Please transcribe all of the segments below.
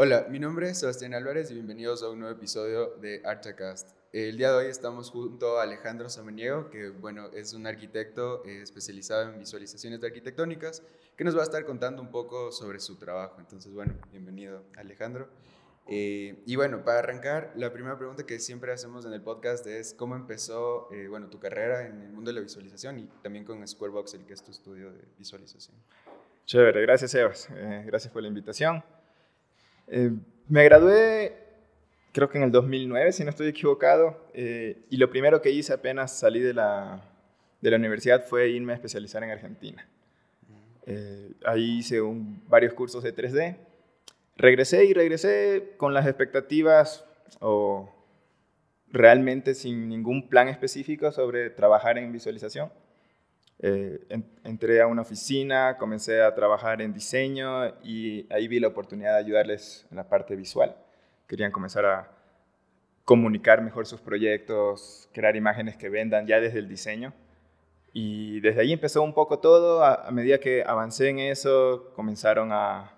Hola, mi nombre es Sebastián Álvarez y bienvenidos a un nuevo episodio de Archacast. El día de hoy estamos junto a Alejandro Samaniego, que bueno, es un arquitecto eh, especializado en visualizaciones arquitectónicas, que nos va a estar contando un poco sobre su trabajo. Entonces, bueno, bienvenido Alejandro. Eh, y bueno, para arrancar, la primera pregunta que siempre hacemos en el podcast es cómo empezó, eh, bueno, tu carrera en el mundo de la visualización y también con Squarebox, el que es tu estudio de visualización. Chévere, gracias Sebas, gracias por la invitación. Me gradué creo que en el 2009, si no estoy equivocado, eh, y lo primero que hice apenas salí de la, de la universidad fue irme a especializar en Argentina. Eh, ahí hice un, varios cursos de 3D. Regresé y regresé con las expectativas o realmente sin ningún plan específico sobre trabajar en visualización. Eh, entré a una oficina, comencé a trabajar en diseño y ahí vi la oportunidad de ayudarles en la parte visual querían comenzar a comunicar mejor sus proyectos, crear imágenes que vendan ya desde el diseño. Y desde ahí empezó un poco todo. A, medida que avancé en eso, comenzaron a,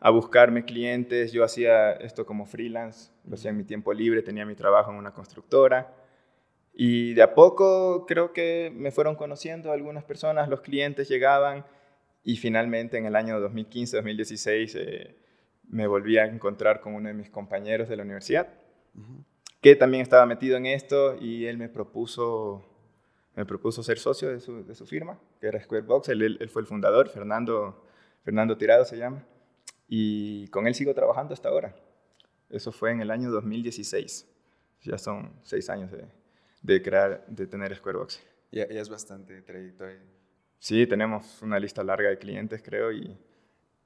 a, buscarme clientes. Yo hacía esto como freelance, lo hacía en mi tiempo libre, tenía mi trabajo en una constructora. Y de a poco creo que me fueron conociendo algunas personas, los clientes llegaban y finalmente en el año 2015-2016 me volví a encontrar con uno de mis compañeros de la universidad, que también estaba metido en esto y él me propuso, me propuso ser socio de su, de su firma, que era Squarebox. Él, él, fue el fundador, Fernando, Fernando Tirado se llama, y con él sigo trabajando hasta ahora. Eso fue en el año 2016. Ya son seis años de, de crear, de tener Squarebox. Ya, ya es bastante trayectoria. Sí, tenemos una lista larga de clientes, creo, y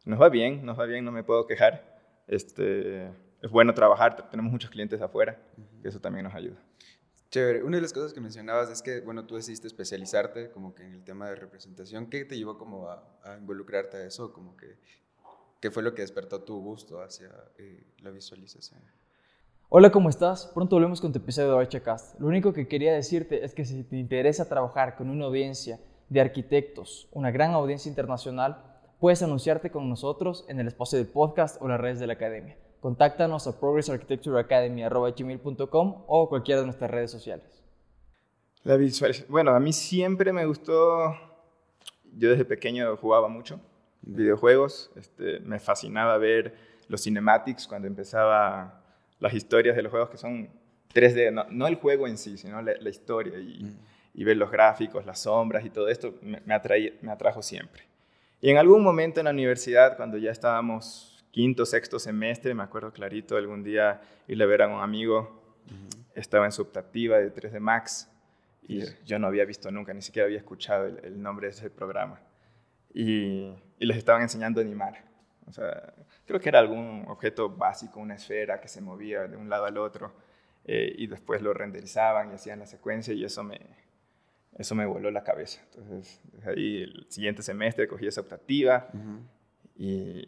nos va bien, nos va bien, no me puedo quejar. Este, es bueno trabajar, tenemos muchos clientes afuera, que eso también nos ayuda. Chévere. Una de las cosas que mencionabas es que, bueno, tú decidiste especializarte como que en el tema de representación. ¿Qué te llevó como a, involucrarte a eso? Como que, ¿Qué fue lo que despertó tu gusto hacia eh, la visualización? Hola, ¿cómo estás? Pronto volvemos con tu episodio de HCast. Lo único que quería decirte es que si te interesa trabajar con una audiencia de arquitectos, una gran audiencia internacional, puedes anunciarte con nosotros en el espacio del podcast o las redes de la academia. Contáctanos a progressarchitectureacademy.com o cualquiera de nuestras redes sociales. La Bueno, a mí siempre me gustó. Yo desde pequeño jugaba mucho videojuegos. Este, me fascinaba ver los cinematics cuando empezaba las historias de los juegos que son 3D. No, el juego en sí, sino la, historia y, mm. y, ver los gráficos, las sombras y todo esto me, me atrajo siempre. Y en algún momento en la universidad, cuando ya estábamos quinto, sexto semestre, me acuerdo clarito, algún día irle a ver a un amigo, estaba en su optativa de 3D Max, y yo no había visto nunca, ni siquiera había escuchado el, nombre de ese programa. Y, les estaban enseñando a animar. O sea, creo que era algún objeto básico, una esfera que se movía de un lado al otro, eh, y después lo renderizaban y hacían la secuencia, y eso me, eso me voló la cabeza. Entonces, ahí el siguiente semestre cogí esa optativa y,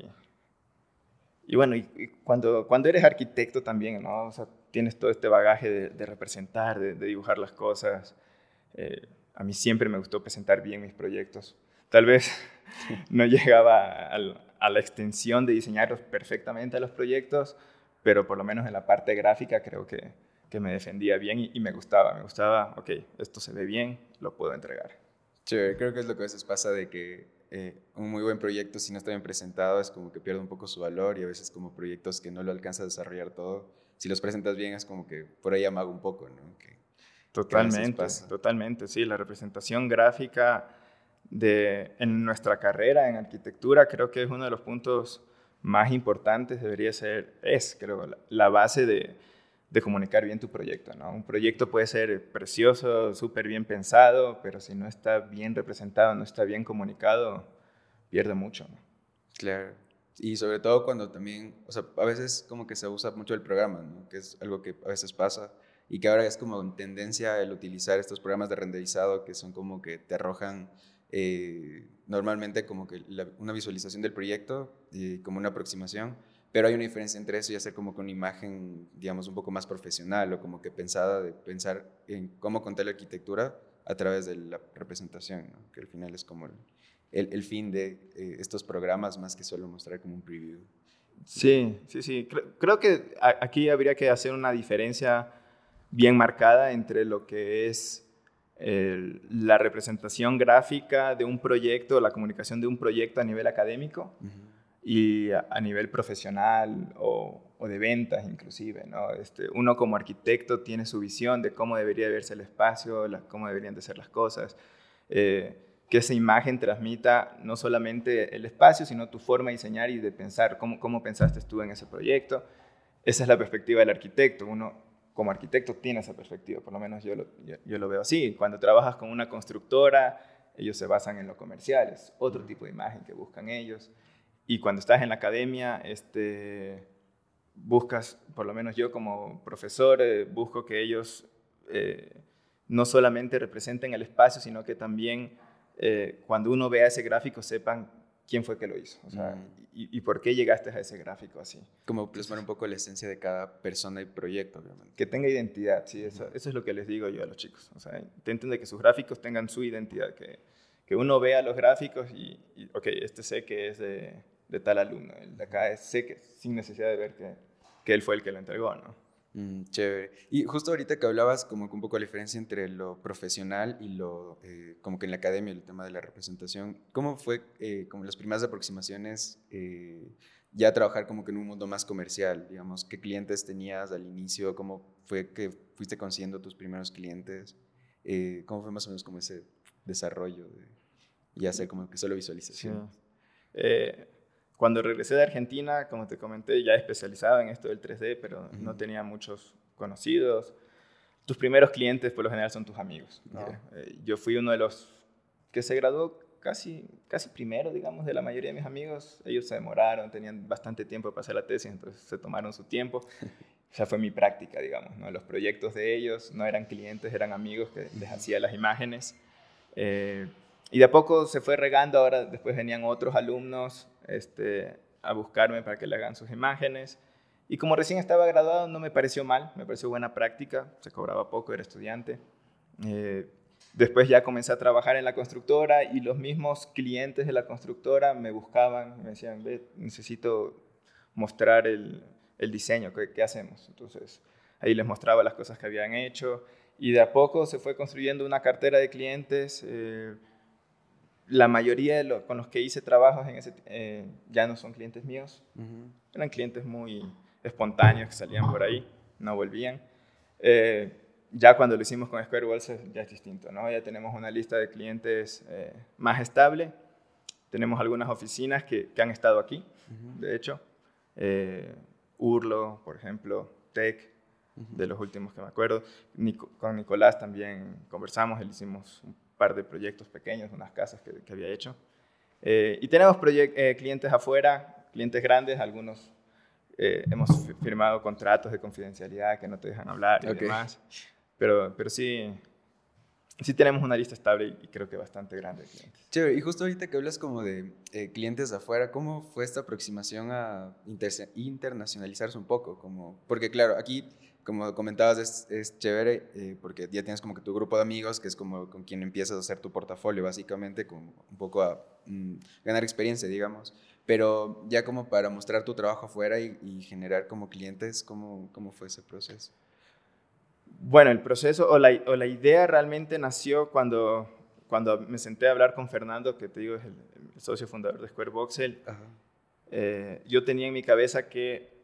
y bueno, y, cuando, cuando eres arquitecto también, ¿no? O sea, tienes todo este bagaje de, representar, de, dibujar las cosas. Eh, a mí siempre me gustó presentar bien mis proyectos. Tal vez no llegaba a la extensión de diseñarlos perfectamente a los proyectos, pero por lo menos en la parte gráfica creo que, que me defendía bien y, me gustaba, me gustaba, ok, esto se ve bien, lo puedo entregar. Chévere, creo que es lo que a veces pasa de que eh, un muy buen proyecto, si no está bien presentado, es como que pierde un poco su valor y a veces como proyectos que no lo alcanza a desarrollar todo, si los presentas bien es como que por ahí amago un poco, ¿no? totalmente, totalmente, sí, la representación gráfica de, en nuestra carrera en arquitectura creo que es uno de los puntos más importantes, debería ser, es creo, la base de, de comunicar bien tu proyecto. ¿no? Un proyecto puede ser precioso, súper bien pensado, pero si no está bien representado, no está bien comunicado, pierde mucho. Claro. Y sobre todo cuando también, o sea, a veces como que se usa mucho el programa, ¿no? que es algo que a veces pasa y que ahora es como tendencia el utilizar estos programas de renderizado que son como que te arrojan eh, normalmente como que una visualización del proyecto como una aproximación pero hay una diferencia entre eso y hacer como con una imagen, digamos, un poco más profesional o como que pensada de pensar en cómo contar la arquitectura a través de la representación, que al final es como el, el, fin de eh, estos programas más que solo mostrar como un preview. Sí, sí, sí. Creo, que aquí habría que hacer una diferencia bien marcada entre lo que es la representación gráfica de un proyecto, la comunicación de un proyecto a nivel académico y a, nivel profesional o, de ventas inclusive. ¿no? Este, uno como arquitecto tiene su visión de cómo debería verse el espacio, cómo deberían de ser las cosas. Eh, que esa imagen transmita no solamente el espacio, sino tu forma de diseñar y de pensar, cómo, cómo pensaste tú en ese proyecto. Esa es la perspectiva del arquitecto. Uno como arquitecto tiene esa perspectiva, por lo menos yo lo, yo, lo veo así. Cuando trabajas con una constructora, ellos se basan en lo comercial, es otro tipo de imagen que buscan ellos. Y cuando estás en la academia, este, buscas, por lo menos yo como profesor, eh, busco que ellos eh, no solamente representen el espacio, sino que también eh, cuando uno vea ese gráfico sepan quién fue que lo hizo o sea, mm. y, por qué llegaste a ese gráfico así. Como plasmar un poco la esencia de cada persona y proyecto, obviamente. Que tenga identidad, sí, eso, eso es lo que les digo yo a los chicos. O sea, intenten de que sus gráficos tengan su identidad, que, que uno vea los gráficos y, y, ok, este sé que es de, de tal alumno, el de acá es, sé que sin necesidad de ver que, que él fue el que lo entregó, ¿no? Mm, chévere. Y justo ahorita que hablabas como que un poco la diferencia entre lo profesional y lo, eh, como que en la academia, el tema de la representación, ¿cómo fue eh, como las primeras aproximaciones eh, ya trabajar como que en un mundo más comercial? Digamos, ¿qué clientes tenías al inicio? ¿Cómo fue que fuiste consiguiendo tus primeros clientes? ¿Cómo fue más o menos como ese desarrollo de ya hacer como que solo visualización? Sí. Cuando regresé de Argentina, como te comenté, ya especializado en esto del 3D, pero no tenía muchos conocidos. Tus primeros clientes, por lo general, son tus amigos. Eh, yo fui uno de los que se graduó casi, casi primero, digamos, de la mayoría de mis amigos. Ellos se demoraron, tenían bastante tiempo para hacer la tesis, entonces se tomaron su tiempo. Esa fue mi práctica, digamos. ¿no? Los proyectos de ellos no eran clientes, eran amigos que les hacía las imágenes. Eh, y de a poco se fue regando, ahora después venían otros alumnos este, a buscarme para que le hagan sus imágenes. Y como recién estaba graduado, no me pareció mal, me pareció buena práctica, se cobraba poco, era estudiante. Eh, después ya comencé a trabajar en la constructora y los mismos clientes de la constructora me buscaban, me decían, Ve, necesito mostrar el, el diseño, ¿qué, ¿qué, hacemos? Entonces ahí les mostraba las cosas que habían hecho y de a poco se fue construyendo una cartera de clientes. Eh, la mayoría de con los que hice trabajos en ese, eh, ya no son clientes míos. Eran clientes muy espontáneos que salían por ahí, no volvían. Eh, ya cuando lo hicimos con Square Walls ya es distinto, ¿no? Ya tenemos una lista de clientes eh, más estable. Tenemos algunas oficinas que, que han estado aquí, de hecho. Urlo, por ejemplo, Tech, de los últimos que me acuerdo. con Nicolás también conversamos, él hicimos un par de proyectos pequeños, unas casas que, que había hecho. Eh, y tenemos eh, clientes afuera, clientes grandes, algunos eh, hemos firmado contratos de confidencialidad que no te dejan hablar y demás. Pero, pero sí, sí tenemos una lista estable y creo que bastante grande de clientes. Chévere, y justo ahorita que hablas como de clientes afuera, ¿cómo fue esta aproximación a internacionalizarse un poco? Como, porque claro, aquí como comentabas, es, es chévere eh, porque ya tienes como que tu grupo de amigos, que es como con quien empiezas a hacer tu portafolio, básicamente, como un poco a mm, ganar experiencia, digamos. Pero ya como para mostrar tu trabajo afuera y, generar como clientes, ¿cómo, ¿cómo, fue ese proceso? Bueno, el proceso o la, o la, idea realmente nació cuando, cuando me senté a hablar con Fernando, que te digo es el, socio fundador de Square Voxel. Eh, yo tenía en mi cabeza que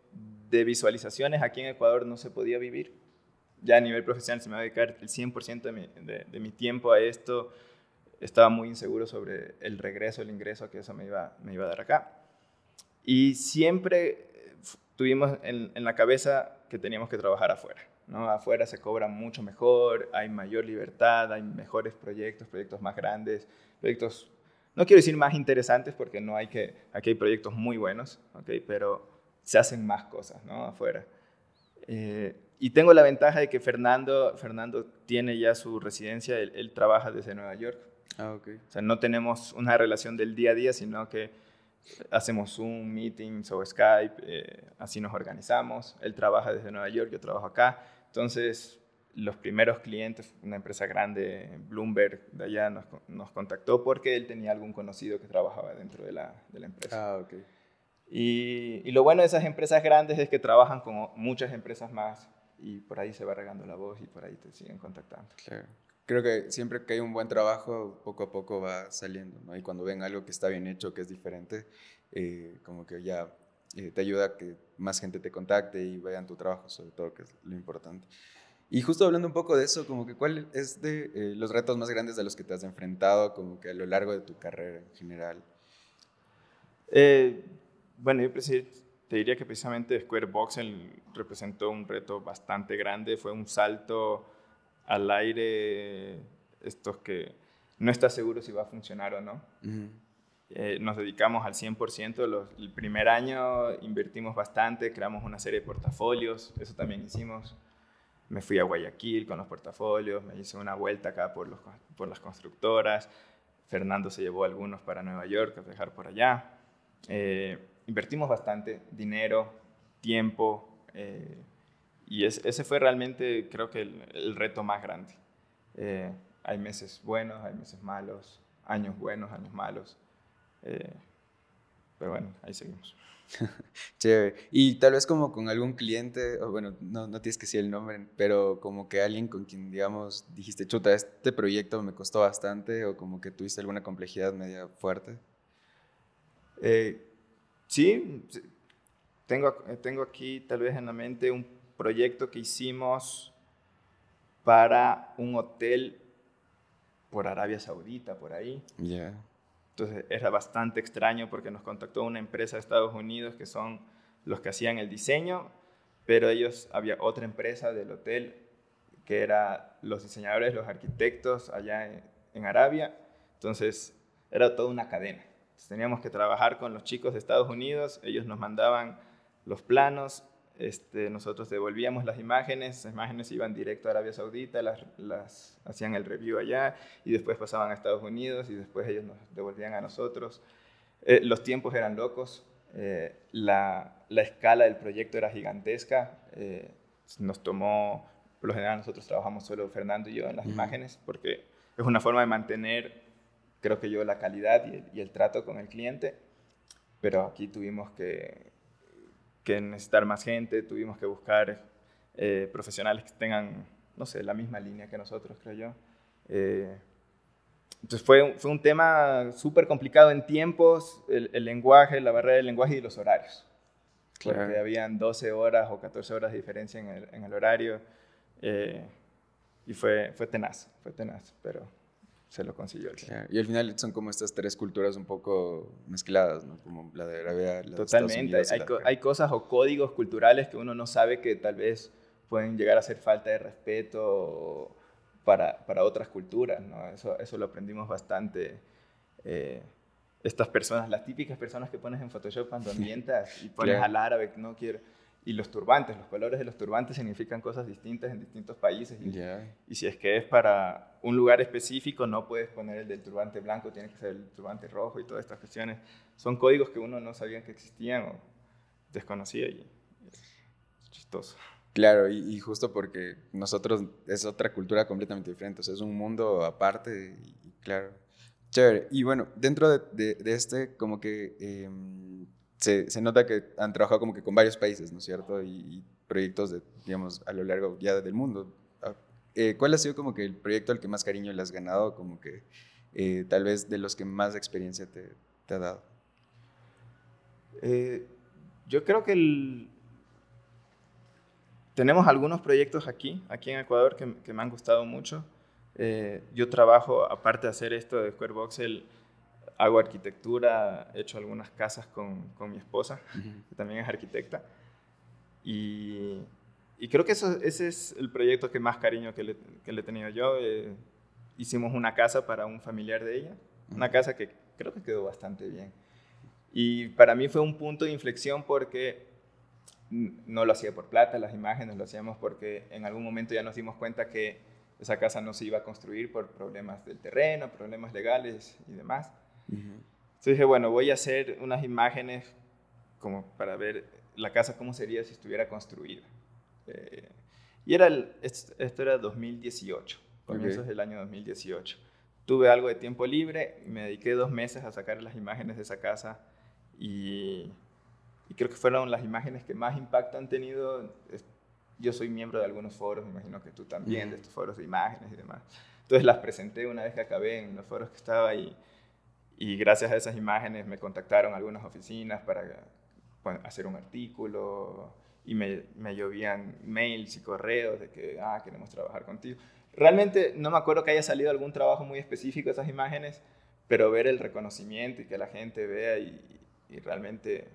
de visualizaciones aquí en Ecuador no se podía vivir. Ya a nivel profesional se me va a dedicar el 100% de mi, de, mi, tiempo a esto. Estaba muy inseguro sobre el regreso, el ingreso que eso me iba, me iba a dar acá. Y siempre eh, tuvimos en, en la cabeza que teníamos que trabajar afuera. ¿no? Afuera se cobra mucho mejor, hay mayor libertad, hay mejores proyectos, proyectos más grandes, proyectos, no quiero decir más interesantes porque no hay que, aquí hay proyectos muy buenos, ¿okay? pero se hacen más cosas ¿no? afuera. Eh, y tengo la ventaja de que Fernando, Fernando tiene ya su residencia, él, trabaja desde Nueva York. Ah, okay. O sea, no tenemos una relación del día a día, sino que hacemos Zoom, meetings o Skype, eh, así nos organizamos. Él trabaja desde Nueva York, yo trabajo acá. Entonces, los primeros clientes, una empresa grande, Bloomberg, de allá nos, nos contactó porque él tenía algún conocido que trabajaba dentro de la, de la empresa. Ah, okay. Y, y, lo bueno de esas empresas grandes es que trabajan con muchas empresas más y por ahí se va regando la voz y por ahí te siguen contactando. Claro. Creo que siempre que hay un buen trabajo, poco a poco va saliendo, ¿no? Y cuando ven algo que está bien hecho, que es diferente, eh, como que ya eh, te ayuda a que más gente te contacte y vean tu trabajo, sobre todo, que es lo importante. Y justo hablando un poco de eso, como que cuál es de eh, los retos más grandes de los que te has enfrentado, como que a lo largo de tu carrera en general. Bueno, yo te diría que precisamente Square Voxel representó un reto bastante grande, fue un salto al aire, estos que no estás seguro si va a funcionar o no. Eh, nos dedicamos al 100%, el primer año invertimos bastante, creamos una serie de portafolios, eso también hicimos. Me fui a Guayaquil con los portafolios, me hice una vuelta acá por, los, por las constructoras, Fernando se llevó algunos para Nueva York a dejar por allá. Eh, invertimos bastante dinero, tiempo, eh, y ese fue realmente, creo que, el, reto más grande. Eh, hay meses buenos, hay meses malos, años buenos, años malos. Eh, pero bueno, ahí seguimos. Chévere. Y tal vez como con algún cliente, o bueno, no, no tienes que decir el nombre, pero como que alguien con quien, digamos, dijiste, chuta, este proyecto me costó bastante, o como que tuviste alguna complejidad media fuerte. Eh, sí, tengo, tengo aquí tal vez en la mente un proyecto que hicimos para un hotel por Arabia Saudita, por ahí. Entonces era bastante extraño porque nos contactó una empresa de Estados Unidos que son los que hacían el diseño, pero ellos, había otra empresa del hotel que era los diseñadores, los arquitectos allá en, en Arabia. Entonces era toda una cadena. Teníamos que trabajar con los chicos de Estados Unidos, ellos nos mandaban los planos, este, nosotros devolvíamos las imágenes, las imágenes iban directo a Arabia Saudita, las, hacían el review allá y después pasaban a Estados Unidos y después ellos nos devolvían a nosotros. Eh, los tiempos eran locos, eh, la, escala del proyecto era gigantesca, eh, nos tomó, por lo general nosotros trabajamos solo Fernando y yo en las imágenes porque es una forma de mantener, creo que yo, la calidad y el trato con el cliente, pero aquí tuvimos que que necesitar más gente, tuvimos que buscar eh, profesionales que tengan, no sé, la misma línea que nosotros, creo yo. Eh, entonces fue, fue un tema súper complicado en tiempos, el, lenguaje, la barrera del lenguaje y los horarios. Claro. Porque habían 12 horas o 14 horas de diferencia en el, en el horario. Eh, y fue, fue tenaz, fue tenaz, pero se lo consiguió. Y al final son como estas tres culturas un poco mezcladas, ¿no? Como la de Arabia, la Totalmente. hay, hay, cosas o códigos culturales que uno no sabe que tal vez pueden llegar a ser falta de respeto para, para otras culturas, ¿no? Eso, eso lo aprendimos bastante. Eh, estas personas, las típicas personas que pones en Photoshop cuando ambientas y pones al árabe que no quiere y los turbantes, los colores de los turbantes significan cosas distintas en distintos países. Y, y, si es que es para un lugar específico, no puedes poner el del turbante blanco, tiene que ser el turbante rojo y todas estas cuestiones. Son códigos que uno no sabía que existían o desconocía y es chistoso. Claro, y, justo porque nosotros es otra cultura completamente diferente, o sea, es un mundo aparte y, claro. Chévere. Y bueno, dentro de, de, este, como que... Em, se, nota que han trabajado como que con varios países, ¿no es cierto? Y, proyectos, de, digamos, a lo largo ya del mundo. Ah, eh, ¿Cuál ha sido como que el proyecto al que más cariño le has ganado? Como que eh, tal vez de los que más experiencia te, te ha dado. Eh, yo creo que tenemos algunos proyectos aquí, aquí en Ecuador, que, que me han gustado mucho. yo trabajo, aparte de hacer esto de Square Voxel, hago arquitectura, he hecho algunas casas con, con mi esposa, que también es arquitecta. Y, y creo que eso, ese es el proyecto que más cariño que le, que le he tenido yo. Eh, hicimos una casa para un familiar de ella, una casa que creo que quedó bastante bien. Y para mí fue un punto de inflexión porque no lo hacía por plata, las imágenes lo hacíamos porque en algún momento ya nos dimos cuenta que esa casa no se iba a construir por problemas del terreno, problemas legales y demás. Entonces dije, bueno, voy a hacer unas imágenes como para ver la casa cómo sería si estuviera construida. Eh, y era esto, era 2018, comienzos del año 2018. Tuve algo de tiempo libre, me dediqué dos meses a sacar las imágenes de esa casa y, y creo que fueron las imágenes que más impacto han tenido. Yo soy miembro de algunos foros, me imagino que tú también, de estos foros de imágenes y demás. Entonces las presenté una vez que acabé en los foros que estaba ahí y gracias a esas imágenes me contactaron algunas oficinas para hacer un artículo y me, me, llovían mails y correos de que, ah, queremos trabajar contigo. Realmente no me acuerdo que haya salido algún trabajo muy específico de esas imágenes, pero ver el reconocimiento y que la gente vea y, y realmente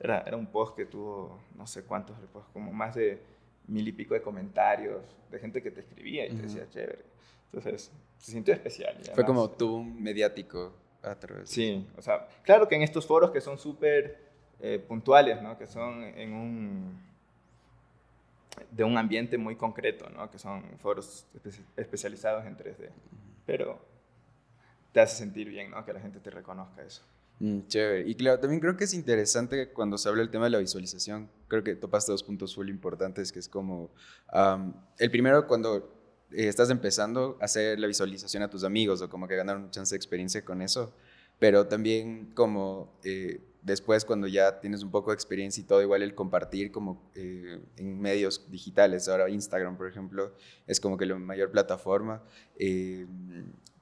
era, era, un post que tuvo no sé cuántos, como más de mil y pico de comentarios de gente que te escribía y te decía chévere. Entonces, se sintió especial. Fue como tú un mediático a través. Sí, o sea, claro que en estos foros que son súper eh, puntuales, ¿no? Que son en un de un ambiente muy concreto, ¿no? Que son foros especializados en 3D. Pero te hace sentir bien, ¿no? Que la gente te reconozca eso. Mm, chévere. Y claro, también creo que es interesante cuando se habla del tema de la visualización. Creo que topaste dos puntos muy importantes, que es como, el primero, cuando eh, estás empezando a hacer la visualización a tus amigos o como que ganar una chance de experiencia con eso, pero también como eh, después cuando ya tienes un poco de experiencia y todo, igual el compartir como eh, en medios digitales, ahora Instagram por ejemplo, es como que la mayor plataforma,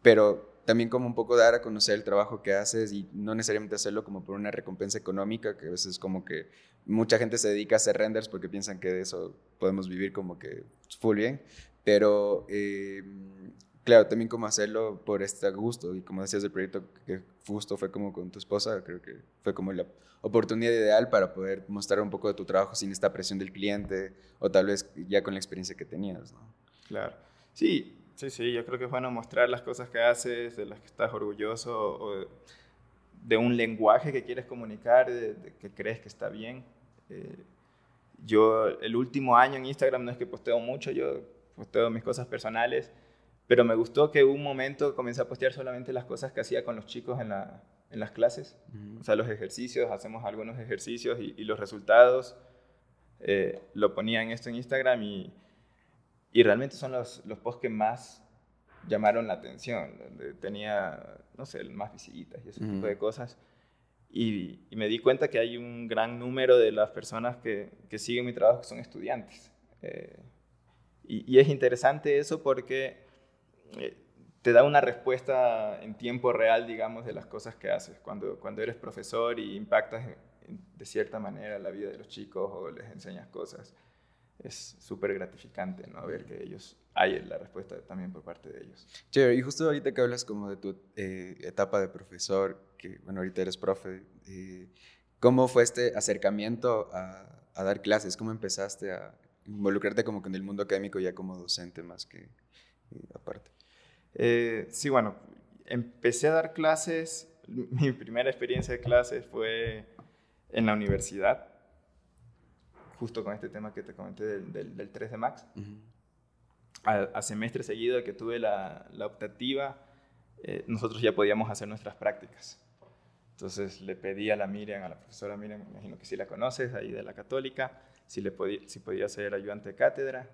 pero también como un poco dar a conocer el trabajo que haces y no necesariamente hacerlo como por una recompensa económica, que a veces como que mucha gente se dedica a hacer renders porque piensan que de eso podemos vivir como que full bien, pero eh, claro, también como hacerlo por este gusto y como decías el proyecto que justo fue como con tu esposa, creo que fue como la oportunidad ideal para poder mostrar un poco de tu trabajo sin esta presión del cliente o tal vez ya con la experiencia que tenías, ¿no? Claro. Sí, sí, sí, yo creo que es bueno mostrar las cosas que haces, de las que estás orgulloso o de, un lenguaje que quieres comunicar, de, que crees que está bien. Eh, yo el último año en Instagram no es que posteo mucho, yo posteo mis cosas personales, pero me gustó que un momento comencé a postear solamente las cosas que hacía con los chicos en, la, en las clases, o sea, los ejercicios, hacemos algunos ejercicios y, los resultados, eh, lo ponía en esto en Instagram y, y realmente son los, los posts que más llamaron la atención, donde tenía, no sé, más visitas y ese tipo de cosas. Y, y, me di cuenta que hay un gran número de las personas que, que siguen mi trabajo que son estudiantes. Eh, y, es interesante eso porque eh, te da una respuesta en tiempo real, digamos, de las cosas que haces. Cuando, cuando eres profesor y impactas de cierta manera la vida de los chicos o les enseñas cosas, es súper gratificante, ¿no? Ver que ellos, hay la respuesta también por parte de ellos. Chévere, y justo ahorita que hablas como de tu eh, etapa de profesor, que bueno, ahorita eres profe, eh, ¿cómo fue este acercamiento a, a, dar clases? ¿Cómo empezaste a involucrarte como con el mundo académico ya como docente más que aparte. Eh, sí, bueno, empecé a dar clases, mi primera experiencia de clases fue en la universidad, justo con este tema que te comenté del, del, 3 de Max. a, semestre seguido que tuve la, la optativa, eh, nosotros ya podíamos hacer nuestras prácticas. Entonces le pedí a la Miriam, a la profesora Miriam, me imagino que sí la conoces, ahí de la católica, si, le podía, si podía ser ayudante de cátedra.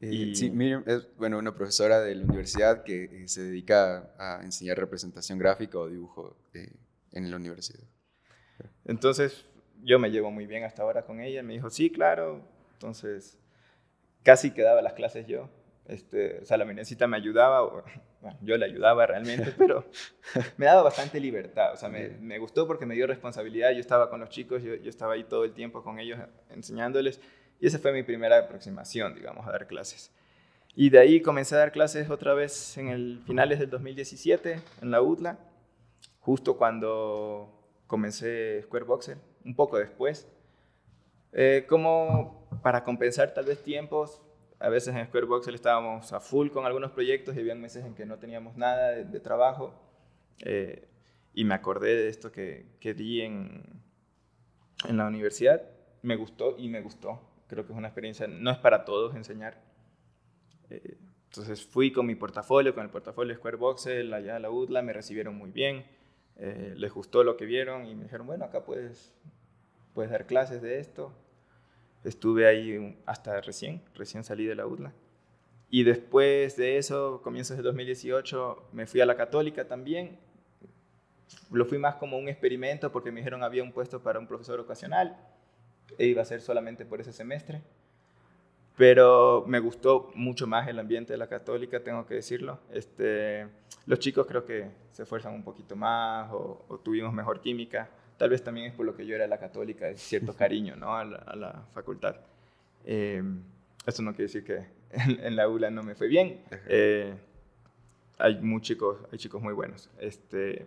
Eh, y... Sí, Miriam es bueno, una profesora de la universidad que eh, se dedica a enseñar representación gráfica o dibujo eh, en la universidad. Entonces, yo me llevo muy bien hasta ahora con ella. Me dijo, sí, claro. Entonces, casi quedaba las clases yo. Este, o sea, la minecita me ayudaba, bueno, yo le ayudaba realmente, pero me daba bastante libertad. O sea, me, me, gustó porque me dio responsabilidad. Yo estaba con los chicos, yo, yo, estaba ahí todo el tiempo con ellos enseñándoles. Y esa fue mi primera aproximación, digamos, a dar clases. Y de ahí comencé a dar clases otra vez en el finales del 2017 en la UTLA, justo cuando comencé Square Boxer, un poco después. Eh, como para compensar tal vez tiempos, a veces en Square Voxel estábamos a full con algunos proyectos y había meses en que no teníamos nada de, trabajo. Eh, y me acordé de esto que, que di en, en la universidad. Me gustó y me gustó. Creo que es una experiencia, no es para todos enseñar. Eh, entonces fui con mi portafolio, con el portafolio de Square Voxel, allá a la UTLA, me recibieron muy bien. Eh, les gustó lo que vieron y me dijeron, bueno, acá puedes, puedes dar clases de esto. Estuve ahí hasta recién, recién salí de la UDLA. Y después de eso, comienzos de 2018, me fui a la católica también. lo fui más como un experimento porque me dijeron había un puesto para un profesor ocasional e iba a ser solamente por ese semestre. Pero me gustó mucho más el ambiente de la católica, tengo que decirlo. Este, los chicos creo que se esfuerzan un poquito más o, tuvimos mejor química. Tal vez también es por lo que yo era la católica, es cierto cariño ¿no? a, la, facultad. Eh, eso no quiere decir que en, la ULA no me fue bien. Eh, hay, muy chicos, hay chicos muy buenos. Este,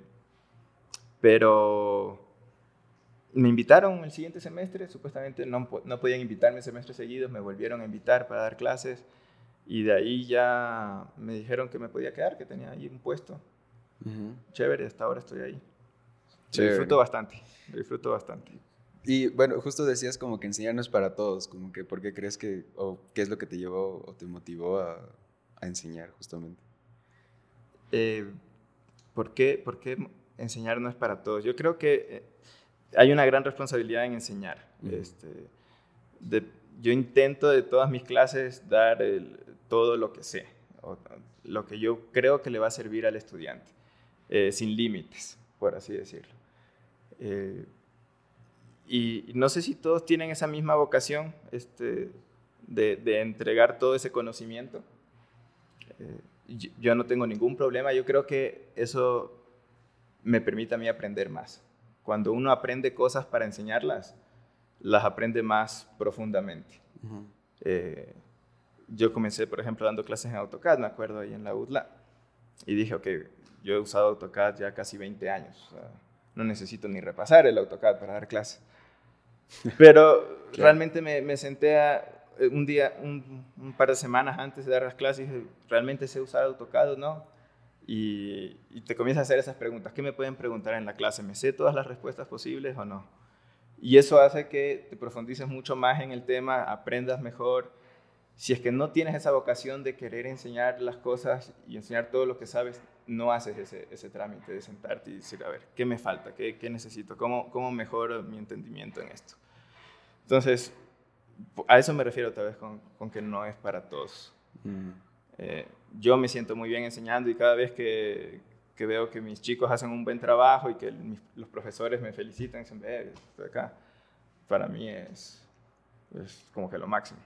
pero me invitaron el siguiente semestre, supuestamente no, no podían invitarme semestres seguidos, me volvieron a invitar para dar clases y de ahí ya me dijeron que me podía quedar, que tenía ahí un puesto. Chévere, hasta ahora estoy ahí. Disfruto bastante, disfruto bastante. Y bueno, justo decías como que enseñar no es para todos, como que ¿por qué crees que, o qué es lo que te llevó o te motivó a, a enseñar justamente? Eh, ¿por, qué, ¿Por qué enseñar no es para todos? Yo creo que eh, hay una gran responsabilidad en enseñar. este, yo intento de todas mis clases dar todo lo que sé, lo que yo creo que le va a servir al estudiante, eh, sin límites, por así decirlo. Eh, y no sé si todos tienen esa misma vocación este, de, entregar todo ese conocimiento. Eh, yo no tengo ningún problema, yo creo que eso me permite a mí aprender más cuando uno aprende cosas para enseñarlas, las aprende más profundamente. Eh, yo comencé, por ejemplo, dando clases en AutoCAD, me acuerdo, ahí en la UDLA, y dije, ok, yo he usado AutoCAD ya casi 20 años, no necesito ni repasar el AutoCAD para dar clases. Pero realmente me, senté un día, un, un, par de semanas antes de dar las clases y ¿realmente sé usar AutoCAD o no? y, te comienzas a hacer esas preguntas. ¿Qué me pueden preguntar en la clase? ¿Me sé todas las respuestas posibles o no? Y eso hace que te profundices mucho más en el tema, aprendas mejor. Si es que no tienes esa vocación de querer enseñar las cosas y enseñar todo lo que sabes, no haces ese, ese trámite de sentarte y decir, a ver, ¿qué me falta? ¿Qué, qué necesito? ¿Cómo, ¿Cómo mejoro mi entendimiento en esto? Entonces, a eso me refiero otra vez con, con que no es para todos. Mm. Eh, yo me siento muy bien enseñando y cada vez que, que, veo que mis chicos hacen un buen trabajo y que los profesores me felicitan, dicen, ve, estoy acá, para mí es, es, como que lo máximo.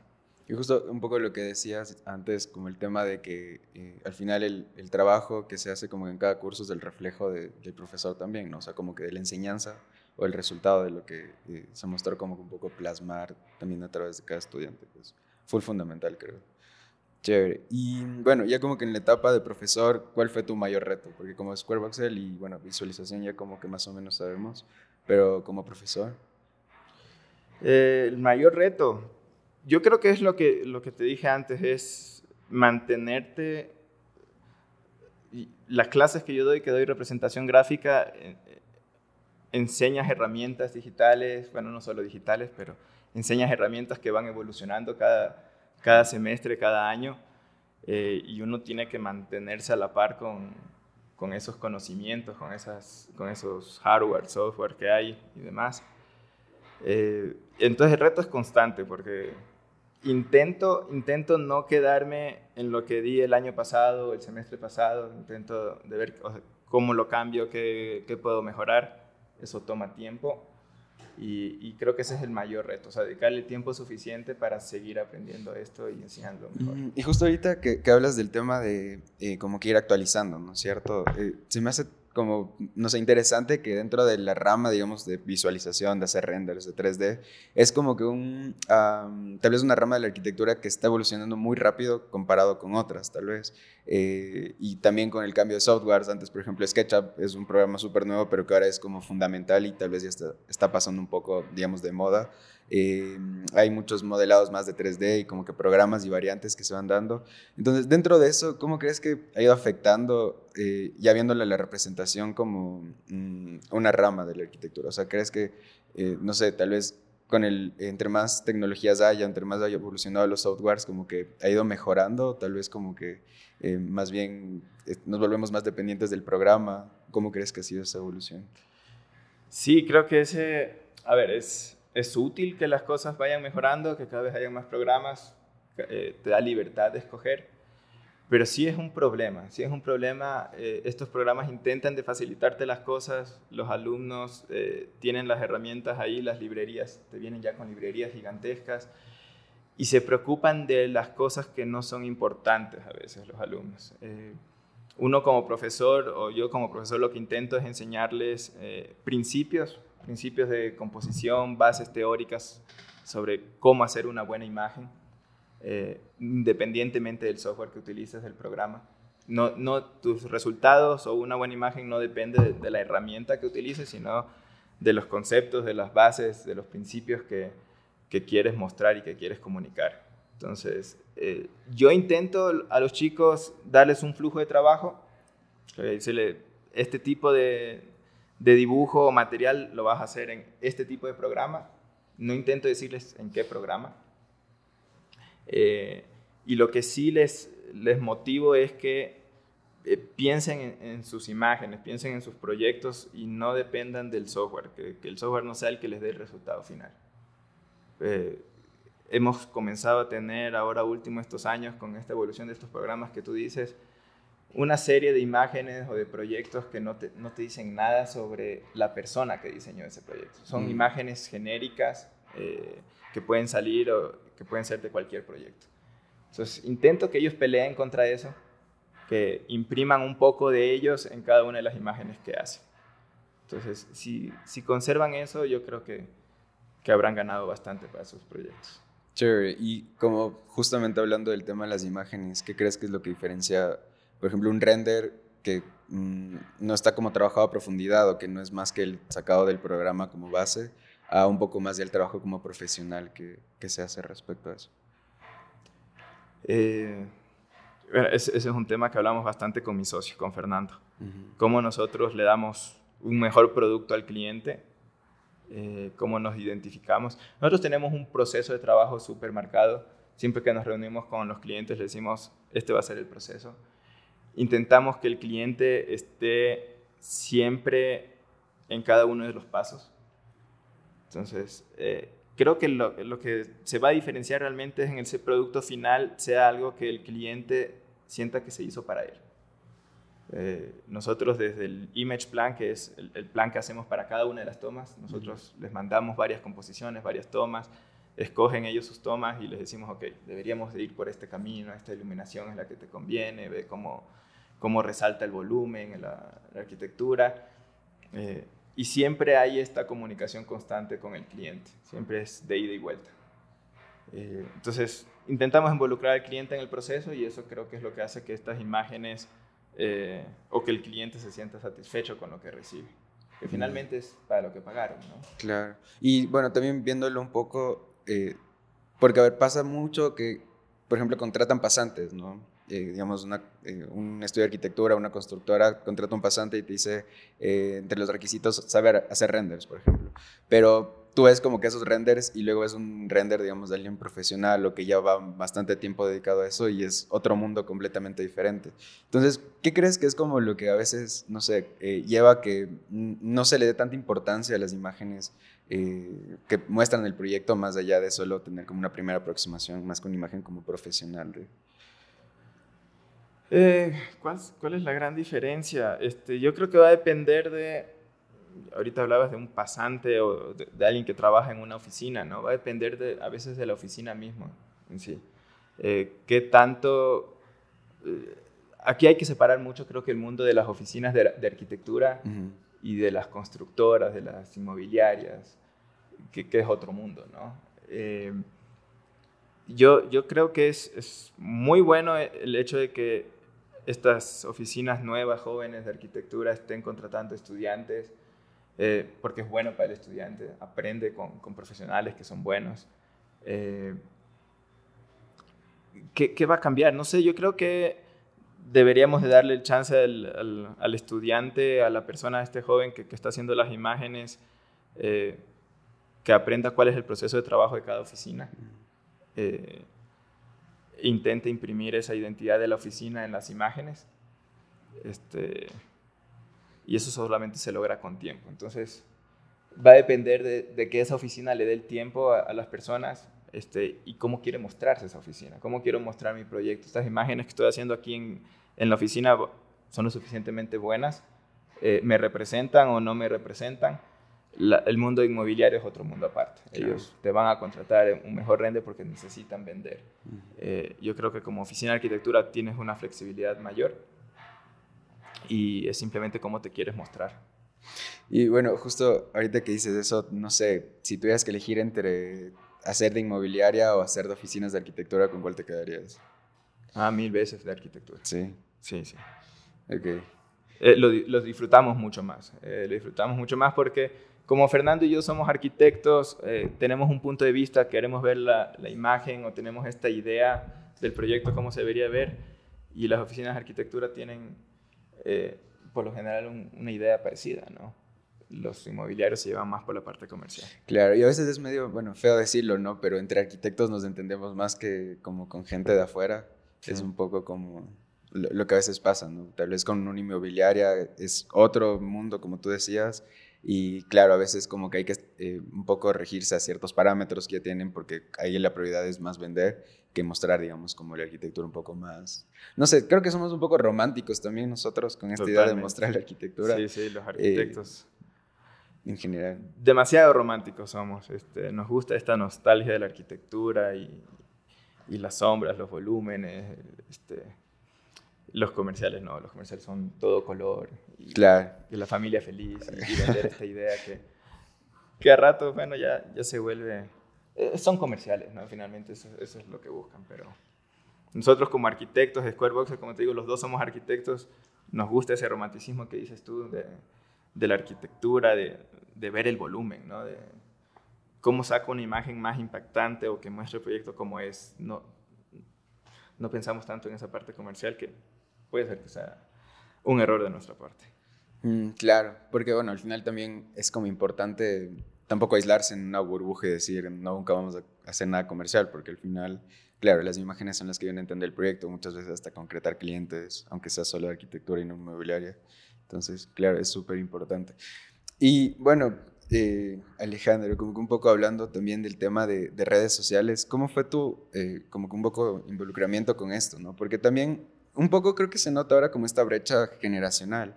Y justo un poco lo que decías antes, como el tema de que eh, al final el, el, trabajo que se hace como en cada curso es el reflejo del profesor también, ¿no? O sea, como que de la enseñanza o el resultado de lo que eh, se mostró como un poco plasmar también a través de cada estudiante, pues fue fundamental, creo. Chévere. Y bueno, ya como que en la etapa de profesor, ¿cuál fue tu mayor reto? Porque como Square y bueno, visualización ya como que más o menos sabemos, pero como profesor. Eh, el mayor reto, yo creo que es lo que, lo que te dije antes, es mantenerte. Las clases que yo doy, que doy representación gráfica, eh, enseñas herramientas digitales, bueno, no solo digitales, pero enseñas herramientas que van evolucionando cada cada semestre, cada año, eh, y uno tiene que mantenerse a la par con, con esos conocimientos, con, esas, con esos hardware, software que hay y demás. Eh, entonces el reto es constante porque intento, intento no quedarme en lo que di el año pasado, el semestre pasado, intento de ver cómo lo cambio, qué, qué puedo mejorar. Eso toma tiempo y, creo que ese es el mayor reto, o sea, dedicarle tiempo suficiente para seguir aprendiendo esto y enseñando mejor. Y justo ahorita que, que hablas del tema de eh, como que ir actualizando, ¿no es cierto? Eh, se me hace como, no sé, interesante que dentro de la rama, digamos, de visualización, de hacer renders, de 3D, es como que un, tal vez una rama de la arquitectura que está evolucionando muy rápido comparado con otras, tal vez. Eh, y también con el cambio de softwares, antes, por ejemplo, SketchUp es un programa súper nuevo, pero que ahora es como fundamental y tal vez ya está, está pasando un poco, digamos, de moda. Eh, hay muchos modelados más de 3D y como que programas y variantes que se van dando. Entonces, dentro de eso, ¿cómo crees que ha ido afectando, eh, ya viéndole la representación como mm, una rama de la arquitectura? O sea, ¿crees que, eh, no sé, tal vez con el, entre más tecnologías haya, entre más haya evolucionado los softwares, como que ha ido mejorando, tal vez como que más bien nos volvemos más dependientes del programa. ¿Cómo crees que ha sido esa evolución? Sí, creo que ese, a ver, es, es útil que las cosas vayan mejorando, que cada vez haya más programas, eh, te da libertad de escoger, pero sí es un problema, sí es un problema. Eh, estos programas intentan de facilitarte las cosas, los alumnos eh, tienen las herramientas ahí, las librerías, te vienen ya con librerías gigantescas y se preocupan de las cosas que no son importantes a veces los alumnos. Eh, uno como profesor o yo como profesor lo que intento es enseñarles principios, principios de composición, bases teóricas sobre cómo hacer una buena imagen eh, independientemente del software que utilices, del programa. No, no, tus resultados o una buena imagen no depende de, la herramienta que utilices, sino de los conceptos, de las bases, de los principios que, que quieres mostrar y que quieres comunicar. Entonces, eh, yo intento a los chicos darles un flujo de trabajo, este tipo de, de dibujo o material lo vas a hacer en este tipo de programa. No intento decirles en qué programa, eh, y lo que sí les, les motivo es que eh, piensen en, sus imágenes, piensen en sus proyectos y no dependan del software, que, el software no sea el que les dé el resultado final. Eh, hemos comenzado a tener ahora último estos años con esta evolución de estos programas que tú dices, una serie de imágenes o de proyectos que no te, no te dicen nada sobre la persona que diseñó ese proyecto. Son mm. imágenes genéricas que pueden salir o que pueden ser de cualquier proyecto. Entonces, intento que ellos peleen contra eso, que impriman un poco de ellos en cada una de las imágenes que hacen. Entonces, si, si conservan eso, yo creo que, que habrán ganado bastante para sus proyectos. Chévere. Y como justamente hablando del tema de las imágenes, ¿qué crees que es lo que diferencia, por ejemplo, un render que mm, no está como trabajado a profundidad o que no es más que el sacado del programa como base a un poco más del trabajo como profesional que, que se hace respecto a eso? Eh, ese, es un tema que hablamos bastante con mi socio, con Fernando. Cómo nosotros le damos un mejor producto al cliente, eh, cómo nos identificamos. Nosotros tenemos un proceso de trabajo súper marcado. Siempre que nos reunimos con los clientes le decimos, este va a ser el proceso. Intentamos que el cliente esté siempre en cada uno de los pasos. Entonces, eh, creo que lo, lo, que se va a diferenciar realmente es en ese producto final sea algo que el cliente sienta que se hizo para él. Eh, nosotros desde el image plan, que es el, plan que hacemos para cada una de las tomas, nosotros les mandamos varias composiciones, varias tomas, escogen ellos sus tomas y les decimos, ok, deberíamos de ir por este camino, esta iluminación es la que te conviene, ve cómo, cómo resalta el volumen, la, la arquitectura. Eh, y siempre hay esta comunicación constante con el cliente, siempre es de ida y vuelta. Eh, entonces, intentamos involucrar al cliente en el proceso y eso creo que es lo que hace que estas imágenes eh, o que el cliente se sienta satisfecho con lo que recibe. Que finalmente es para lo que pagaron, ¿no? Claro. Y bueno, también viéndolo un poco, eh, porque a ver, pasa mucho que, por ejemplo, contratan pasantes, ¿no? Eh, digamos, eh, un estudio de arquitectura, una constructora contrata un pasante y te dice, eh, entre los requisitos, saber hacer renders, por ejemplo. Pero tú ves como que esos renders y luego es un render, digamos, de alguien profesional o que ya va bastante tiempo dedicado a eso y es otro mundo completamente diferente. Entonces, ¿qué crees que es como lo que a veces, no sé, lleva a que no se le dé tanta importancia a las imágenes que muestran el proyecto más allá de solo tener como una primera aproximación, más con imagen como profesional? Eh, ¿cuál, ¿cuál, es la gran diferencia? Este, yo creo que va a depender de, ahorita hablabas de un pasante o de, alguien que trabaja en una oficina, ¿no? Va a depender de, a veces de la oficina misma en sí. Eh, ¿Qué tanto... Eh, aquí hay que separar mucho, creo que el mundo de las oficinas de, arquitectura y de las constructoras, de las inmobiliarias, que, que es otro mundo, ¿no? Eh, yo, yo creo que es, es muy bueno el hecho de que estas oficinas nuevas, jóvenes de arquitectura estén contratando estudiantes, eh, porque es bueno para el estudiante, aprende con, con profesionales que son buenos. Eh, ¿qué, ¿qué, va a cambiar? No sé, yo creo que deberíamos de darle el chance al, al, estudiante, a la persona, a este joven que, que está haciendo las imágenes, eh, que aprenda cuál es el proceso de trabajo de cada oficina intenta imprimir esa identidad de la oficina en las imágenes. Este, y eso solamente se logra con tiempo. Entonces, va a depender de, que esa oficina le dé el tiempo a, las personas. Este, y cómo quiere mostrarse esa oficina, cómo quiero mostrar mi proyecto. Estas imágenes que estoy haciendo aquí en, en la oficina son lo suficientemente buenas, eh, me representan o no me representan. El mundo inmobiliario es otro mundo aparte. Ellos te van a contratar un mejor rende porque necesitan vender. Eh, yo creo que como oficina de arquitectura tienes una flexibilidad mayor y es simplemente cómo te quieres mostrar. Y bueno, justo ahorita que dices eso, no sé, si tuvieras que elegir entre hacer de inmobiliaria o hacer de oficinas de arquitectura, ¿con cuál te quedarías? Ah, mil veces de arquitectura. Sí. Sí, sí. Ok. Eh, lo, disfrutamos mucho más. Eh, lo disfrutamos mucho más porque como Fernando y yo somos arquitectos, eh, tenemos un punto de vista, queremos ver la, la, imagen o tenemos esta idea del proyecto, cómo se debería ver, y las oficinas de arquitectura tienen por lo general una idea parecida, ¿no? Los inmobiliarios se llevan más por la parte comercial. Claro, y a veces es medio, bueno, feo decirlo, ¿no? Pero entre arquitectos nos entendemos más que como con gente de afuera. Es un poco como lo, que a veces pasa, ¿no? Tal vez con una inmobiliaria es otro mundo, como tú decías, y claro, a veces como que hay que eh, un poco regirse a ciertos parámetros que ya tienen, porque ahí la prioridad es más vender que mostrar, digamos, como la arquitectura un poco más... No sé, creo que somos un poco románticos también nosotros con esta idea de mostrar la arquitectura. Sí, sí, los arquitectos. Eh, en general. Demasiado románticos somos. Este, nos gusta esta nostalgia de la arquitectura y, y las sombras, los volúmenes, este, los comerciales no, los comerciales son todo color. Y, claro. Y la familia feliz y, vender esta idea que, que a rato, bueno, ya, ya se vuelve... Eh, son comerciales, ¿no? Finalmente eso, eso, es lo que buscan, pero nosotros como arquitectos de Squarebox, como te digo, los dos somos arquitectos, nos gusta ese romanticismo que dices tú de, de la arquitectura, de, de, ver el volumen, ¿no? De cómo saco una imagen más impactante o que muestre el proyecto como es. No, no pensamos tanto en esa parte comercial que puede ser que sea un error de nuestra parte. Mm, claro, porque bueno, al final también es como importante tampoco aislarse en una burbuja y decir, no, nunca vamos a hacer nada comercial, porque al final, claro, las imágenes son las que vienen a entender el proyecto, muchas veces hasta concretar clientes, aunque sea solo arquitectura y no inmobiliaria. Entonces, claro, es súper importante. Y bueno, eh, Alejandro, como que un poco hablando también del tema de, redes sociales, ¿cómo fue tu, eh, como que un poco involucramiento con esto, no? Porque también un poco creo que se nota ahora como esta brecha generacional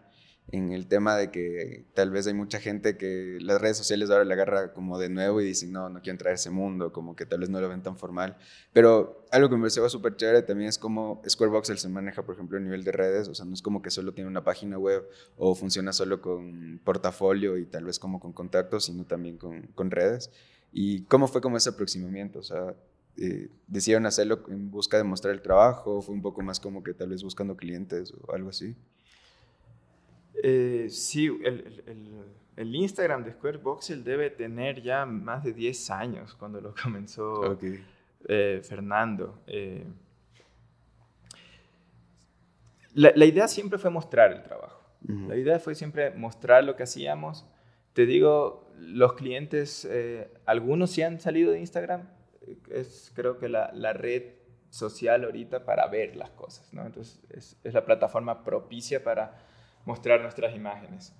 en el tema de que tal vez hay mucha gente que las redes sociales ahora la agarra como de nuevo y dicen, no, no quiero entrar a ese mundo, como que tal vez no lo ven tan formal. Pero algo que me pareció súper chévere también es como Squarebox se maneja, por ejemplo, a nivel de redes, o sea, no es como que solo tiene una página web o funciona solo con portafolio y tal vez como con contactos, sino también con, con redes. ¿Y cómo fue como ese aproximamiento? O sea, eh, decidieron hacerlo en busca de mostrar el trabajo, fue un poco más como que tal vez buscando clientes o algo así. Eh, sí, el, el, el, Instagram de Square Voxel debe tener ya más de 10 años cuando lo comenzó eh, Fernando. Eh, la, la, idea siempre fue mostrar el trabajo. La idea fue siempre mostrar lo que hacíamos. Te digo, los clientes, algunos sí han salido de Instagram. Es creo que la, la red social ahorita para ver las cosas, ¿no? Entonces es, es la plataforma propicia para mostrar nuestras imágenes.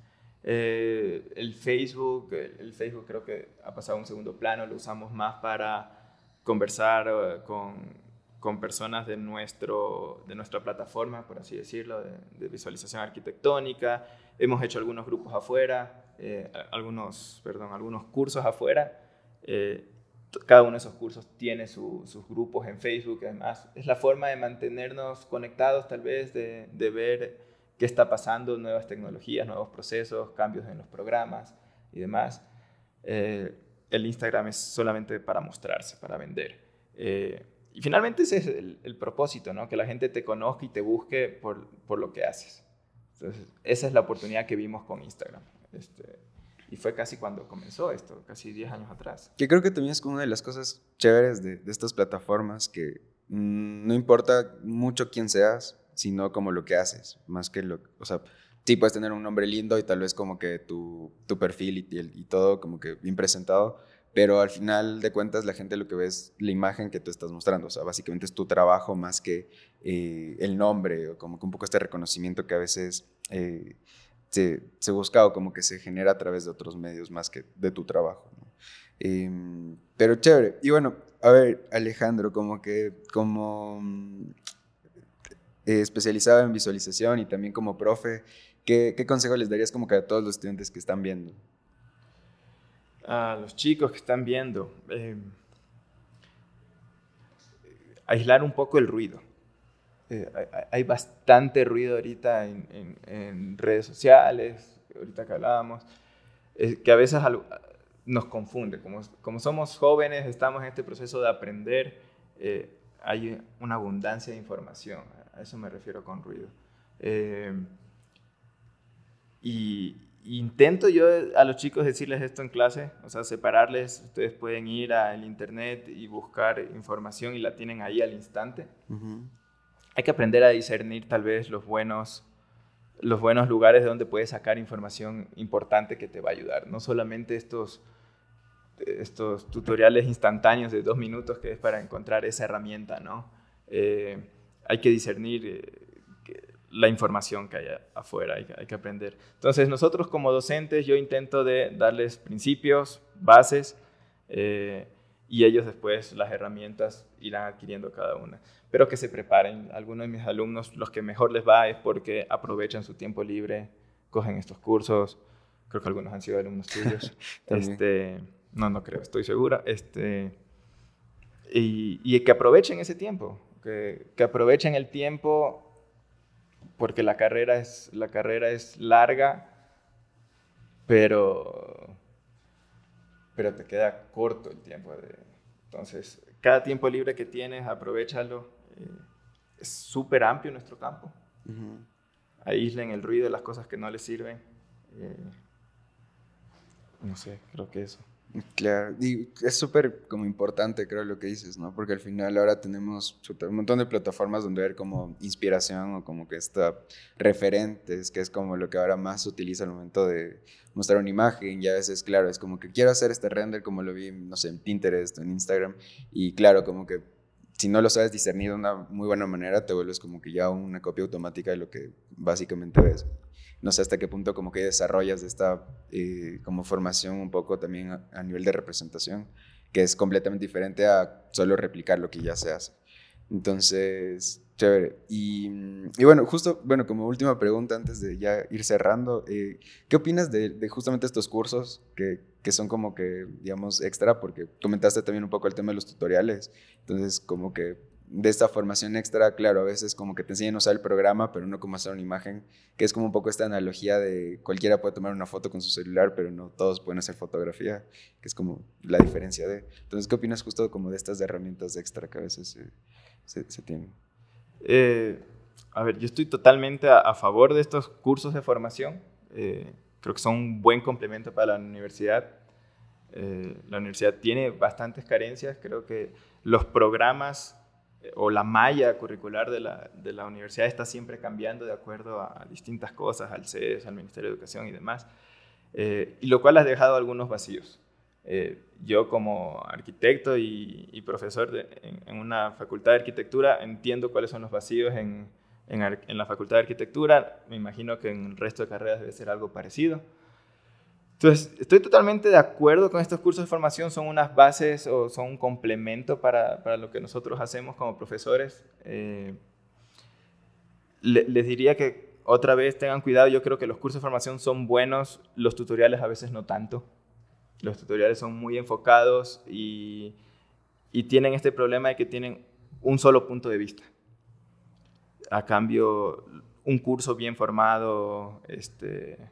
Eh, el Facebook, el, Facebook creo que ha pasado a un segundo plano, lo usamos más para conversar eh, con, con, personas de, nuestro, de nuestra plataforma, por así decirlo, de, visualización arquitectónica. Hemos hecho algunos grupos afuera, eh, algunos, perdón, algunos cursos afuera. Cada uno de esos cursos tiene sus grupos en Facebook, además es la forma de mantenernos conectados, tal vez, de, de ver qué está pasando, nuevas tecnologías, nuevos procesos, cambios en los programas y demás. Eh, el Instagram es solamente para mostrarse, para vender. Eh, y finalmente ese es el, propósito, ¿no? que la gente te conozca y te busque por, por, lo que haces. Entonces, esa es la oportunidad que vimos con Instagram. Este, y fue casi cuando comenzó esto, casi 10 años atrás. Que creo que también es como una de las cosas chéveres de, de estas plataformas, que mm, no importa mucho quién seas, sino como lo que haces, más que lo, o sea, sí puedes tener un nombre lindo y tal vez como que tu, tu perfil y, y, todo como que bien presentado, pero al final de cuentas la gente lo que ve es la imagen que tú estás mostrando, o sea, básicamente es tu trabajo más que eh, el nombre o como que un poco este reconocimiento que a veces eh, se, se, busca o como que se genera a través de otros medios más que de tu trabajo. Em, pero chévere. Y bueno, a ver, Alejandro, como que como mm, especializado en visualización y también como profe, ¿qué, ¿qué consejo les darías como que a todos los estudiantes que están viendo? A los chicos que están viendo, em, aislar un poco el ruido. Eh, hay, bastante ruido ahorita en, redes sociales, ahorita que hablábamos, que a veces nos confunde. Como, como somos jóvenes, estamos en este proceso de aprender, eh, hay una abundancia de información, a eso me refiero con ruido. Eh, y intento yo a los chicos decirles esto en clase, o sea, separarles, ustedes pueden ir al internet y buscar información y la tienen ahí al instante hay que aprender a discernir tal vez los buenos, los buenos lugares de donde puedes sacar información importante que te va a ayudar. No solamente estos, estos tutoriales instantáneos de dos minutos que es para encontrar esa herramienta, ¿no? Eh, hay que discernir eh, la información que hay afuera, hay, que aprender. Entonces nosotros como docentes yo intento de darles principios, bases, eh, y ellos después las herramientas irán adquiriendo cada una. Pero que se preparen. Algunos de mis alumnos, los que mejor les va es porque aprovechan su tiempo libre, cogen estos cursos. Creo que algunos han sido alumnos tuyos. este, no, no creo, estoy segura. Este, y, y que aprovechen ese tiempo, que, que, aprovechen el tiempo porque la carrera es, la carrera es larga, pero pero te queda corto el tiempo. De, entonces, cada tiempo libre que tienes, aprovechalo. Eh, es súper amplio nuestro campo. Aíslen el ruido de las cosas que no les sirven. Eh, no sé, creo que eso. Claro, y es súper como importante, creo, lo que dices, ¿no? Porque al final ahora tenemos un montón de plataformas donde ver como inspiración o como que está referentes, que es como lo que ahora más se utiliza al momento de mostrar una imagen y a veces, claro, es como que quiero hacer este render como lo vi, no sé, en Pinterest o en Instagram y claro, como que si no lo sabes discernir de una muy buena manera, te vuelves como que ya una copia automática de lo que básicamente ves no sé hasta qué punto como que desarrollas esta eh, como formación un poco también a, nivel de representación, que es completamente diferente a solo replicar lo que ya se hace. Entonces, chévere. Y, y bueno, justo, bueno, como última pregunta antes de ya ir cerrando, eh, ¿qué opinas de, de, justamente estos cursos que, que son como que, digamos, extra? Porque comentaste también un poco el tema de los tutoriales, entonces como que de esta formación extra, claro, a veces como que te enseñan a usar el programa, pero no cómo hacer una imagen, que es como un poco esta analogía de cualquiera puede tomar una foto con su celular, pero no todos pueden hacer fotografía, que es como la diferencia de... Entonces, ¿qué opinas justo como de estas herramientas extra que a veces se, se, tienen? Eh, a ver, yo estoy totalmente a, favor de estos cursos de formación. Eh, creo que son un buen complemento para la universidad. Eh, la universidad tiene bastantes carencias. Creo que los programas o la malla curricular de la, de la, universidad está siempre cambiando de acuerdo a, distintas cosas, al CES, al Ministerio de Educación y demás, eh, y lo cual ha dejado algunos vacíos. Eh, yo como arquitecto y, profesor en, una facultad de arquitectura entiendo cuáles son los vacíos en, en, en la facultad de arquitectura, me imagino que en el resto de carreras debe ser algo parecido. Entonces, estoy totalmente de acuerdo con estos cursos de formación, son unas bases o son un complemento para, para lo que nosotros hacemos como profesores. Eh, les diría que otra vez tengan cuidado, yo creo que los cursos de formación son buenos, los tutoriales a veces no tanto. Los tutoriales son muy enfocados y, y tienen este problema de que tienen un solo punto de vista. A cambio, un curso bien formado, este,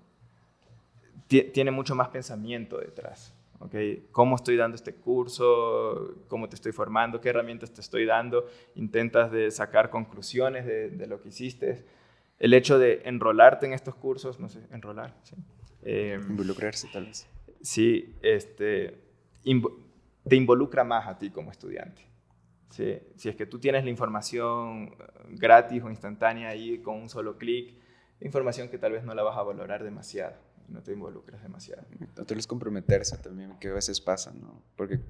tiene mucho más pensamiento detrás. ¿okay? ¿Cómo estoy dando este curso? ¿Cómo te estoy formando? ¿Qué herramientas te estoy dando? Intentas de sacar conclusiones de, de lo que hiciste. El hecho de enrolarte en estos cursos, no sé, enrolar, ¿sí? Em, Involucrarse tal vez. Sí, este, te involucra más a ti como estudiante. ¿sí? Si es que tú tienes la información eh, gratis o instantánea ahí con un solo clic, información que tal vez no la vas a valorar demasiado no te involucras demasiado. No te comprometerse también, que a veces pasa, ¿no? Porque,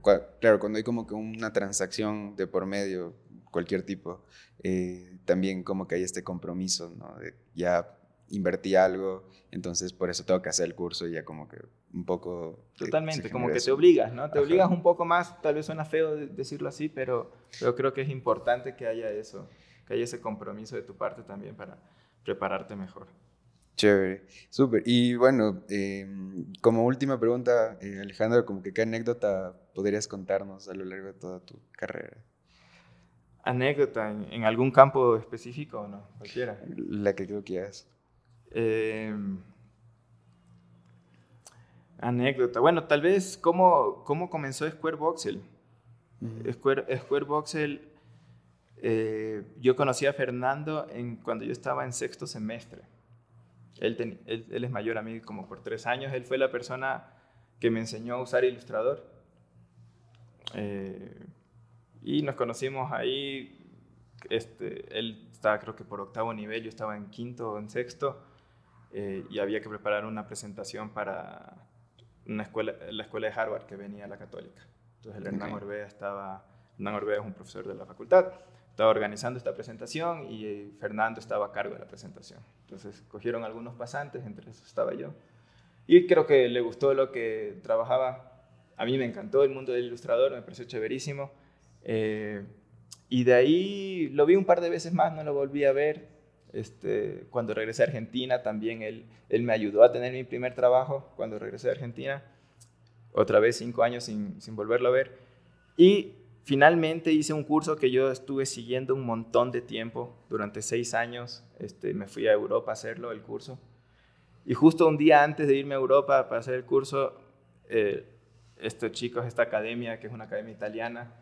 claro, cuando hay como que una transacción de por medio, cualquier tipo, eh, también como que hay este compromiso, ¿no? De ya invertí algo, entonces por eso tengo que hacer el curso y ya como que un poco... Totalmente, como que te obligas, ¿no? Te obligas un poco más, tal vez suena feo decirlo así, pero, pero creo que es importante que haya eso, que haya ese compromiso de tu parte también para prepararte mejor. Chévere, súper. Y bueno, em, como última pregunta, eh, Alejandro, como que qué anécdota podrías contarnos a lo largo de toda tu carrera? ¿Anécdota en, algún campo específico o no? Cualquiera. La que que quieras. Em, anécdota. Bueno, tal vez cómo, cómo comenzó Square Voxel. Square, Square Voxel, eh, yo conocí a Fernando en, cuando yo estaba en sexto semestre. Él, él, es mayor a mí como por tres años. Él fue la persona que me enseñó a usar Illustrator. Eh, y nos conocimos ahí. Este, él estaba creo que por octavo nivel, yo estaba en quinto o en sexto. Eh, y había que preparar una presentación para una escuela, la escuela de Harvard que venía a la católica. Entonces el Hernán Orbea estaba, Hernán Orbea es un profesor de la facultad, estaba organizando esta presentación y eh, Fernando estaba a cargo de la presentación. Entonces cogieron algunos pasantes, entre esos estaba yo. Y creo que le gustó lo que trabajaba. A mí me encantó el mundo del ilustrador, me pareció chéverísimo. Eh, y de ahí lo vi un par de veces más, no lo volví a ver. Este, cuando regresé a Argentina también él, él me ayudó a tener mi primer trabajo cuando regresé a Argentina. Otra vez cinco años sin, sin volverlo a ver. Y finalmente hice un curso que yo estuve siguiendo un montón de tiempo, durante seis años. Este, me fui a Europa a hacerlo, el curso. Y justo un día antes de irme a Europa para hacer el curso, eh, estos chicos, esta academia, que es una academia italiana,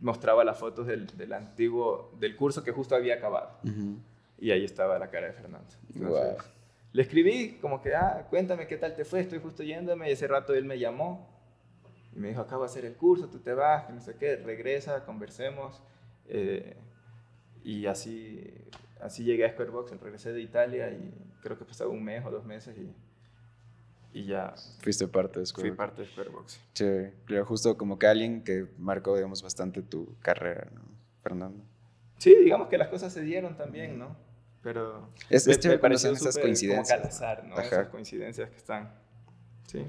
mostraba las fotos del, del antiguo, del curso que justo había acabado. Y ahí estaba la cara de Fernando. Le escribí como que, ah, cuéntame qué tal te fue, estoy justo yéndome. Y ese rato él me llamó y me dijo, acabo de hacer el curso, tú te vas, que no sé qué, regresa, conversemos. Eh, y así, así llegué a Squarebox, regresé de Italia y creo que pasaba un mes o dos meses y y ya. Fuiste parte de Squarebox. Fui parte de Squarebox. Sí, pero justo como que alguien que marcó, digamos, bastante tu carrera, ¿no? Fernando. Sí, digamos que las cosas se dieron también, ¿no? Pero. Es, es chévere cuando esas coincidencias. Como al ¿no? Esas coincidencias que están. Sí.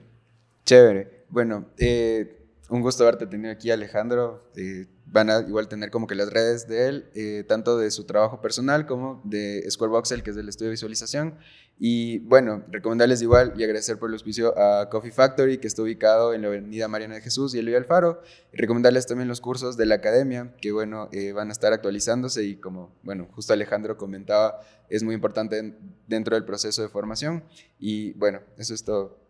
Chévere. Bueno, eh, un gusto haberte tenido aquí, Alejandro. Eh, van a igual tener como que las redes de él, eh, tanto de su trabajo personal como de Squareboxel, que es del estudio de visualización. Y bueno, recomendarles igual y agradecer por el auspicio a Coffee Factory, que está ubicado en la avenida Mariana de Jesús y Eloy Alfaro. Recomendarles también los cursos de la academia, que bueno, eh, van a estar actualizándose y como, bueno, justo Alejandro comentaba, es muy importante dentro del proceso de formación. Y bueno, eso es todo.